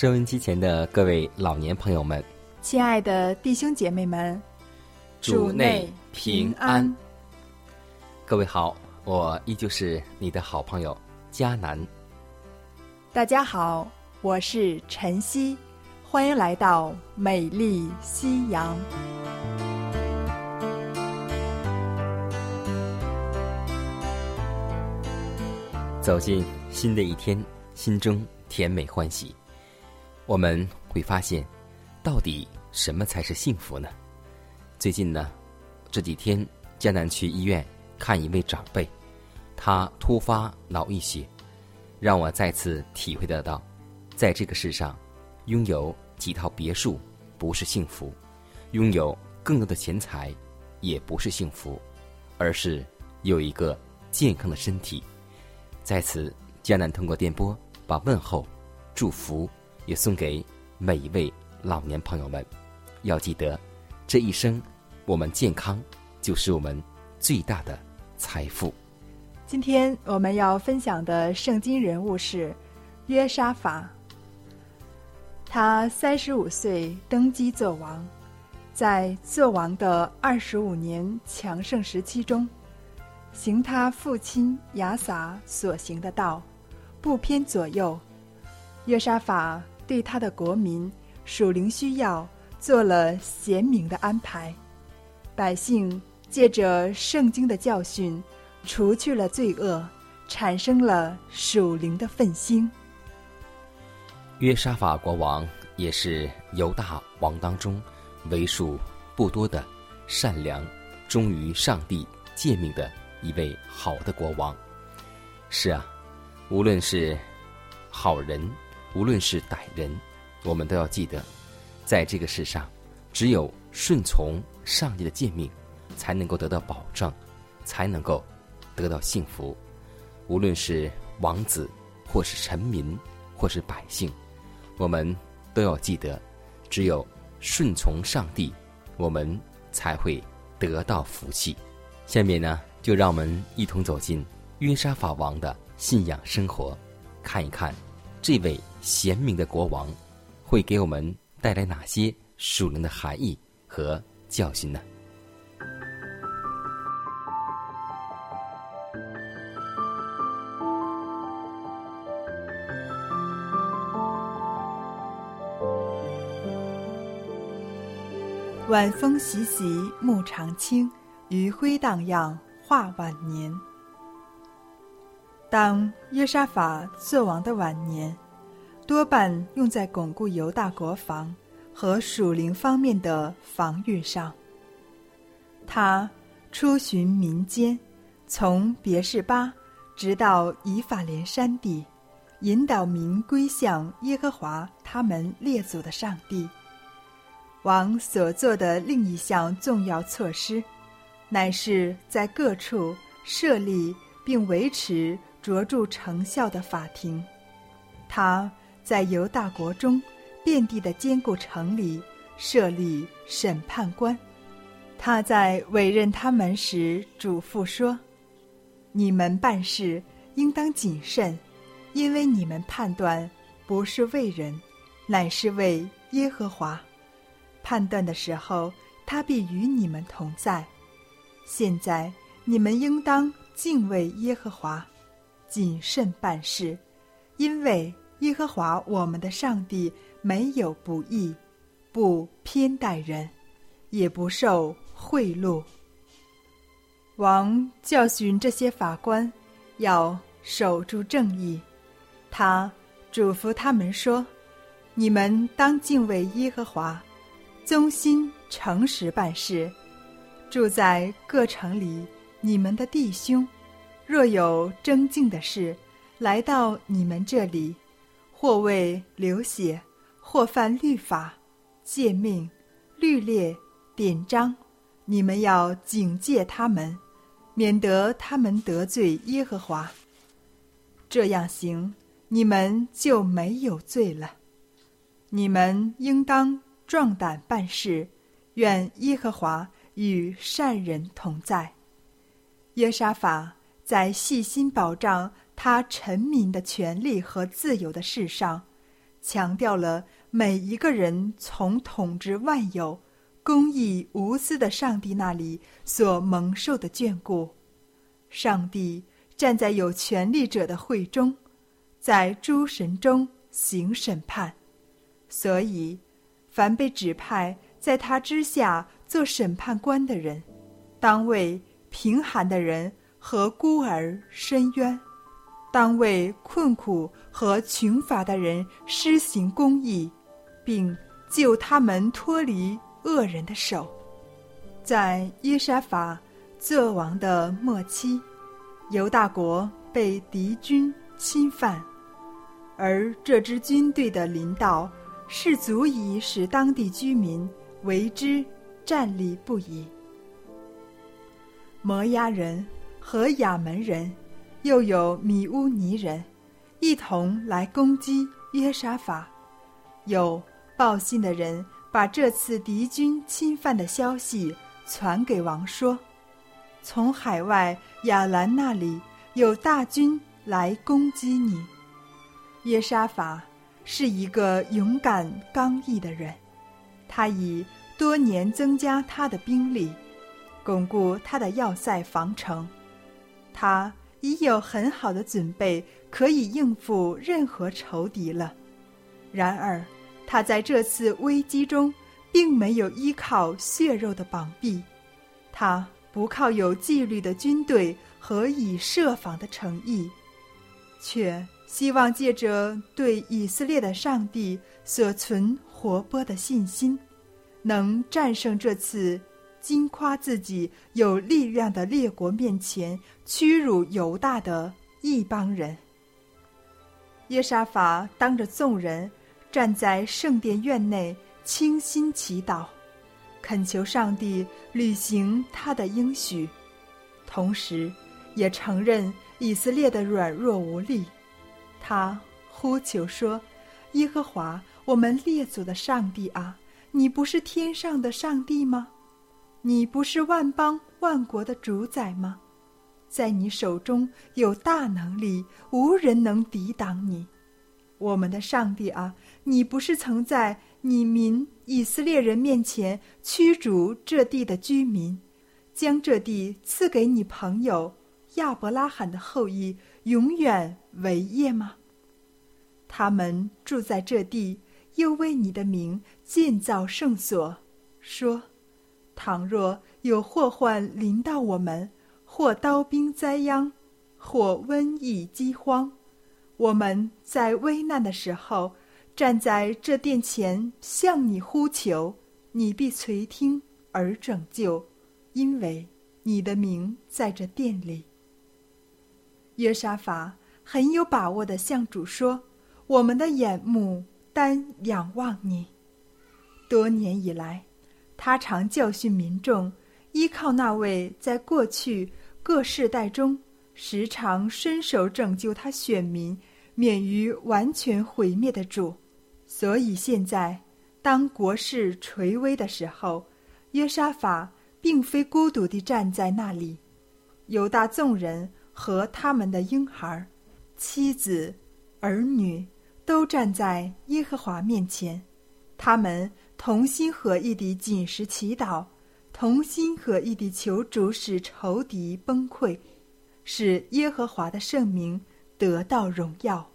收音机前的各位老年朋友们，亲爱的弟兄姐妹们，主内平安。各位好，我依旧是你的好朋友佳南。大家好，我是晨曦，欢迎来到美丽夕阳。走进新的一天，心中甜美欢喜。我们会发现，到底什么才是幸福呢？最近呢，这几天江南去医院看一位长辈，他突发脑溢血，让我再次体会得到，在这个世上，拥有几套别墅不是幸福，拥有更多的钱财也不是幸福，而是有一个健康的身体。在此，江南通过电波把问候、祝福。也送给每一位老年朋友们，要记得，这一生我们健康就是我们最大的财富。今天我们要分享的圣经人物是约沙法。他三十五岁登基做王，在做王的二十五年强盛时期中，行他父亲亚撒所行的道，不偏左右。约沙法。对他的国民属灵需要做了贤明的安排，百姓借着圣经的教训，除去了罪恶，产生了属灵的愤心。约沙法国王也是犹大王当中为数不多的善良、忠于上帝诫命的一位好的国王。是啊，无论是好人。无论是歹人，我们都要记得，在这个世上，只有顺从上帝的诫命，才能够得到保障，才能够得到幸福。无论是王子，或是臣民，或是百姓，我们都要记得，只有顺从上帝，我们才会得到福气。下面呢，就让我们一同走进约沙法王的信仰生活，看一看这位。贤明的国王会给我们带来哪些属灵的含义和教训呢？晚风习习，木长青，余晖荡漾，画晚年。当约沙法做王的晚年。多半用在巩固犹大国防和属灵方面的防御上。他出巡民间，从别是巴直到以法莲山地，引导民归向耶和华他们列祖的上帝。王所做的另一项重要措施，乃是在各处设立并维持卓著成效的法庭。他。在犹大国中，遍地的坚固城里设立审判官。他在委任他们时嘱咐说：“你们办事应当谨慎，因为你们判断不是为人，乃是为耶和华。判断的时候，他必与你们同在。现在你们应当敬畏耶和华，谨慎办事，因为。”耶和华我们的上帝没有不义，不偏待人，也不受贿赂。王教训这些法官，要守住正义。他嘱咐他们说：“你们当敬畏耶和华，忠心诚实办事。住在各城里，你们的弟兄，若有争竞的事，来到你们这里，或为流血，或犯律法、诫命、律列、典章，你们要警戒他们。”免得他们得罪耶和华。这样行，你们就没有罪了。你们应当壮胆办事，愿耶和华与善人同在。耶沙法在细心保障他臣民的权利和自由的事上，强调了每一个人从统治万有。公义无私的上帝那里所蒙受的眷顾，上帝站在有权力者的会中，在诸神中行审判，所以，凡被指派在他之下做审判官的人，当为贫寒的人和孤儿伸冤，当为困苦和穷乏的人施行公义，并救他们脱离。恶人的手，在耶沙法作王的末期，犹大国被敌军侵犯，而这支军队的领导是足以使当地居民为之站立不已。摩押人和亚门人，又有米乌尼人，一同来攻击约沙法，有报信的人。把这次敌军侵犯的消息传给王说：“从海外亚兰那里有大军来攻击你。”耶沙法是一个勇敢刚毅的人，他已多年增加他的兵力，巩固他的要塞防城，他已有很好的准备，可以应付任何仇敌了。然而。他在这次危机中，并没有依靠血肉的绑臂，他不靠有纪律的军队和以设防的诚意，却希望借着对以色列的上帝所存活泼的信心，能战胜这次惊夸自己有力量的列国面前屈辱犹大的一帮人。耶沙法当着众人。站在圣殿院内，倾心祈祷，恳求上帝履行他的应许，同时，也承认以色列的软弱无力。他呼求说：“耶和华，我们列祖的上帝啊，你不是天上的上帝吗？你不是万邦万国的主宰吗？在你手中有大能力，无人能抵挡你。”我们的上帝啊，你不是曾在你民以色列人面前驱逐这地的居民，将这地赐给你朋友亚伯拉罕的后裔永远为业吗？他们住在这地，又为你的名建造圣所，说：倘若有祸患临到我们，或刀兵灾殃，或瘟疫饥荒。我们在危难的时候，站在这殿前向你呼求，你必垂听而拯救，因为你的名在这殿里。约沙法很有把握的向主说：“我们的眼目单仰望你。”多年以来，他常教训民众，依靠那位在过去各世代中时常伸手拯救他选民。免于完全毁灭的主，所以现在当国势垂危的时候，约沙法并非孤独地站在那里，犹大众人和他们的婴孩、妻子、儿女都站在耶和华面前，他们同心合意地紧实祈祷，同心合意地求主使仇敌崩溃，使耶和华的圣名。得到荣耀。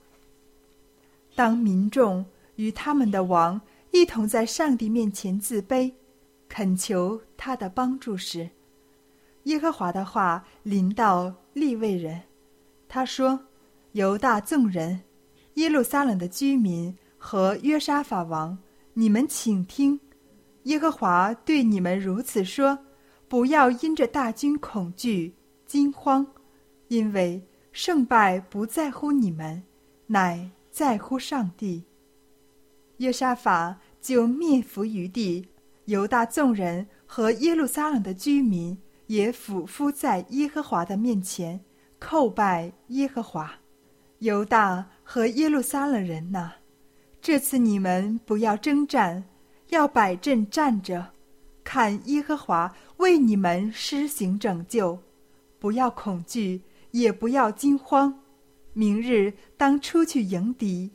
当民众与他们的王一同在上帝面前自卑，恳求他的帮助时，耶和华的话临到利未人，他说：“犹大众人、耶路撒冷的居民和约沙法王，你们请听，耶和华对你们如此说：不要因着大军恐惧惊慌，因为胜败不在乎你们，乃在乎上帝。”约沙法就灭伏于地，犹大众人和耶路撒冷的居民也俯伏在耶和华的面前，叩拜耶和华。犹大和耶路撒冷人呐，这次你们不要征战，要摆阵站着，看耶和华为你们施行拯救，不要恐惧，也不要惊慌。明日当出去迎敌，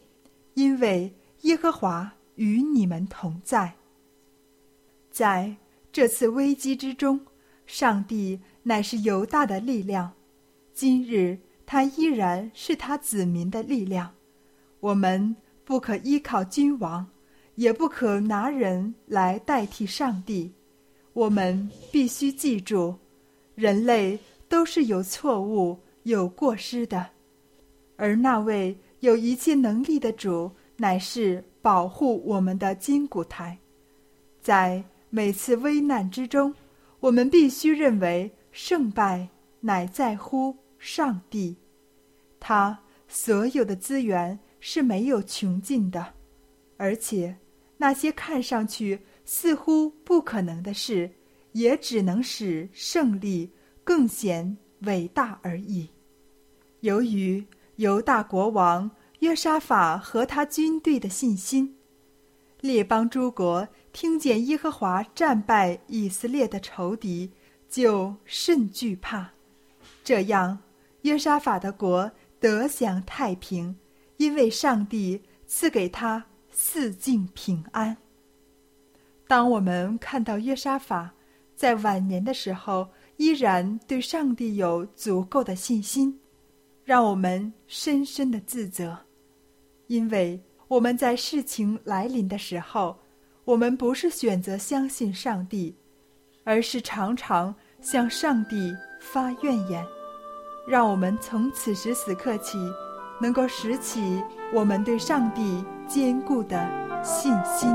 因为。耶和华与你们同在。在这次危机之中，上帝乃是犹大的力量，今日他依然是他子民的力量。我们不可依靠君王，也不可拿人来代替上帝。我们必须记住，人类都是有错误、有过失的，而那位有一切能力的主。乃是保护我们的金骨台，在每次危难之中，我们必须认为胜败乃在乎上帝，他所有的资源是没有穷尽的，而且那些看上去似乎不可能的事，也只能使胜利更显伟大而已。由于犹大国王。约沙法和他军队的信心，列邦诸国听见耶和华战败以色列的仇敌，就甚惧怕。这样，约沙法的国得享太平，因为上帝赐给他四境平安。当我们看到约沙法在晚年的时候，依然对上帝有足够的信心，让我们深深的自责。因为我们在事情来临的时候，我们不是选择相信上帝，而是常常向上帝发怨言。让我们从此时此刻起，能够拾起我们对上帝坚固的信心。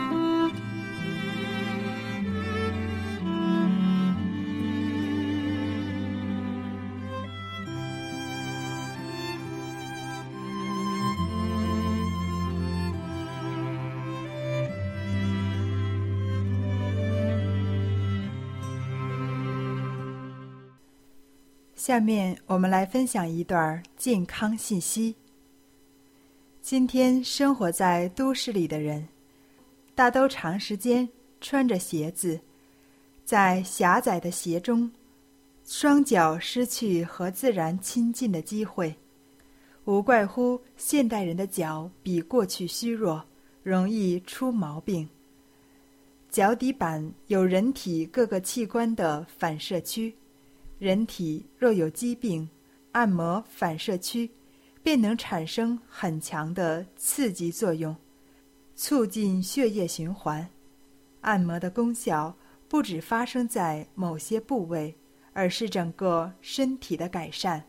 下面我们来分享一段健康信息。今天生活在都市里的人，大都长时间穿着鞋子，在狭窄的鞋中，双脚失去和自然亲近的机会，无怪乎现代人的脚比过去虚弱，容易出毛病。脚底板有人体各个器官的反射区。人体若有疾病，按摩反射区便能产生很强的刺激作用，促进血液循环。按摩的功效不只发生在某些部位，而是整个身体的改善，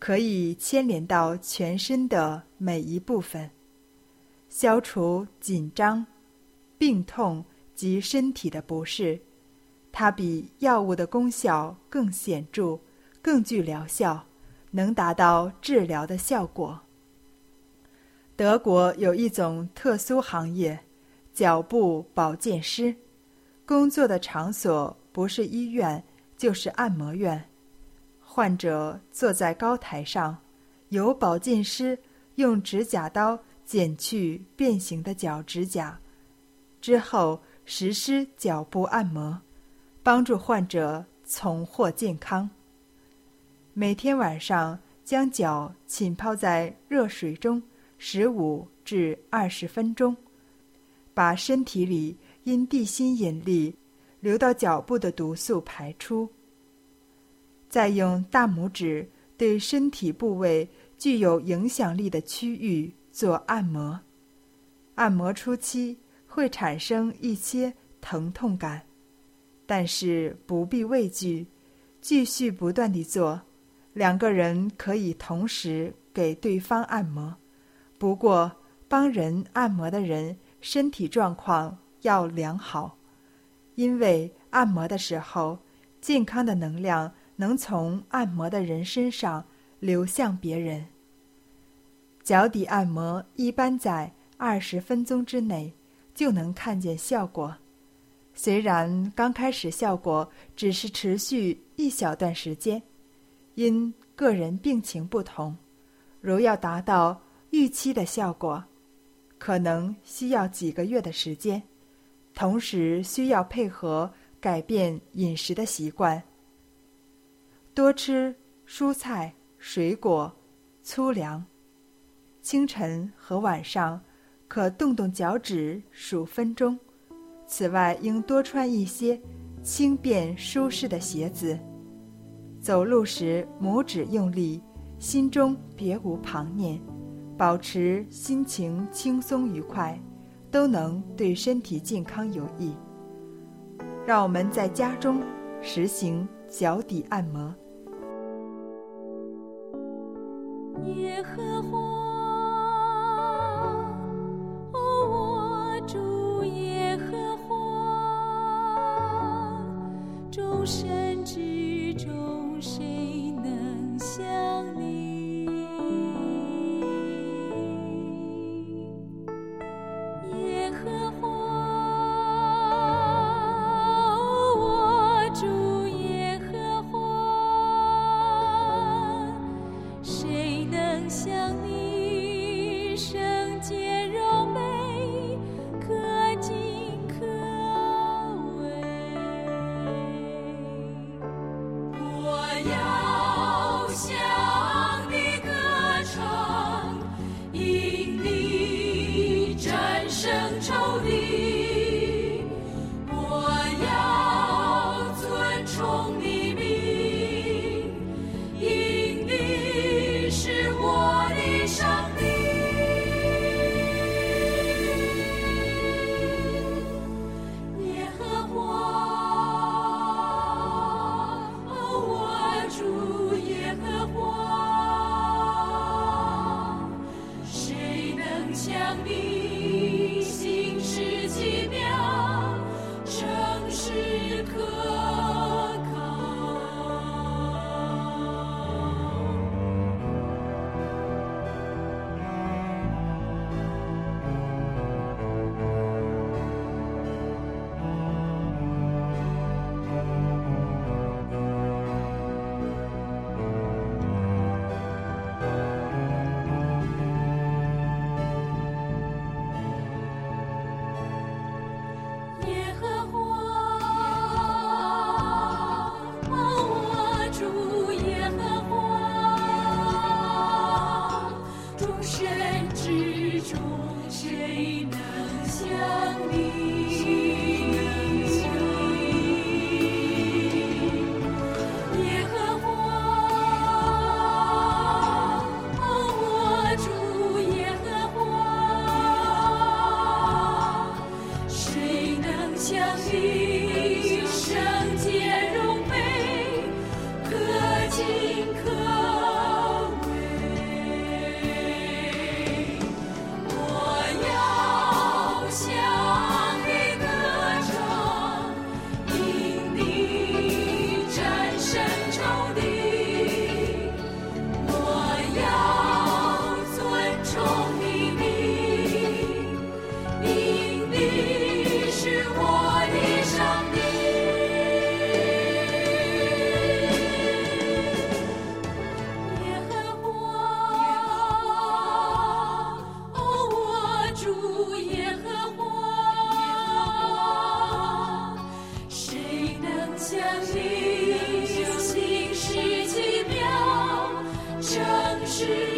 可以牵连到全身的每一部分，消除紧张、病痛及身体的不适。它比药物的功效更显著，更具疗效，能达到治疗的效果。德国有一种特殊行业——脚部保健师，工作的场所不是医院就是按摩院。患者坐在高台上，由保健师用指甲刀剪去变形的脚指甲，之后实施脚部按摩。帮助患者重获健康。每天晚上将脚浸泡在热水中十五至二十分钟，把身体里因地心引力流到脚部的毒素排出。再用大拇指对身体部位具有影响力的区域做按摩。按摩初期会产生一些疼痛感。但是不必畏惧，继续不断地做。两个人可以同时给对方按摩，不过帮人按摩的人身体状况要良好，因为按摩的时候，健康的能量能从按摩的人身上流向别人。脚底按摩一般在二十分钟之内就能看见效果。虽然刚开始效果只是持续一小段时间，因个人病情不同，如要达到预期的效果，可能需要几个月的时间。同时需要配合改变饮食的习惯，多吃蔬菜、水果、粗粮。清晨和晚上可动动脚趾数分钟。此外，应多穿一些轻便舒适的鞋子。走路时拇指用力，心中别无旁念，保持心情轻松愉快，都能对身体健康有益。让我们在家中实行脚底按摩。耶和华。万山之中，谁能像你？耶和华，我主耶和华，谁能像你？实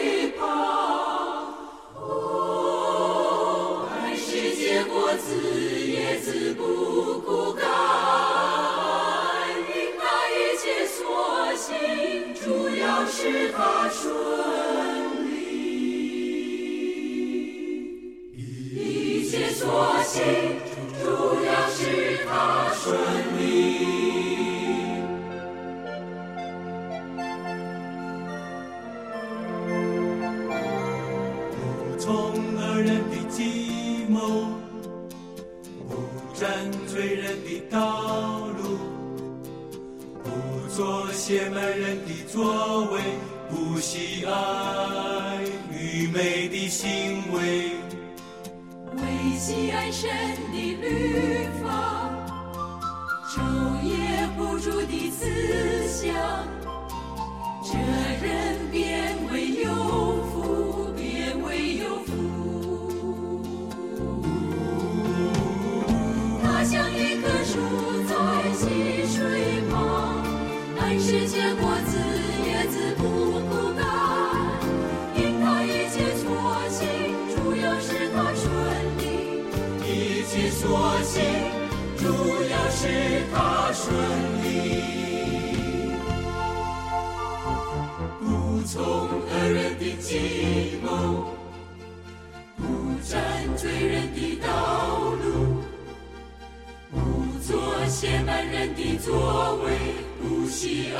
人的作为，不喜爱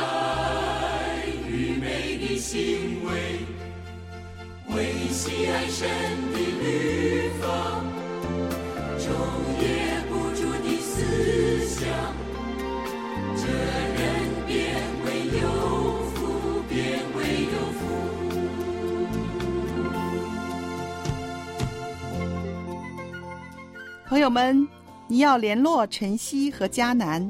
愚昧的行为，为喜爱神的律法，昼夜不住的思想，这人变为有福，变为有福。朋友们，你要联络晨曦和迦南，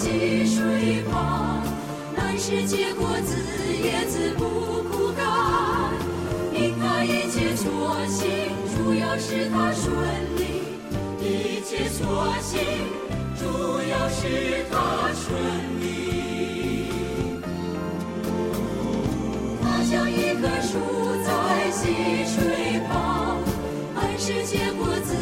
溪水旁，满是结果子，叶子不枯干。因它一切所行，主要是它顺利；一切所行，主要是它顺利。它像一棵树在溪水旁，满是结果，子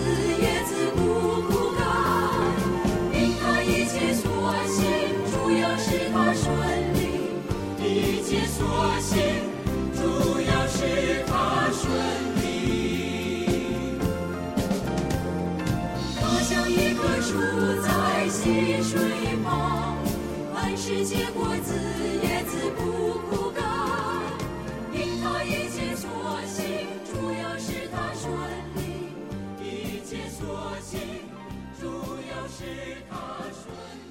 一切果子叶子不枯干，因他一切所行，主要是他顺利。一切所行，主要是他顺。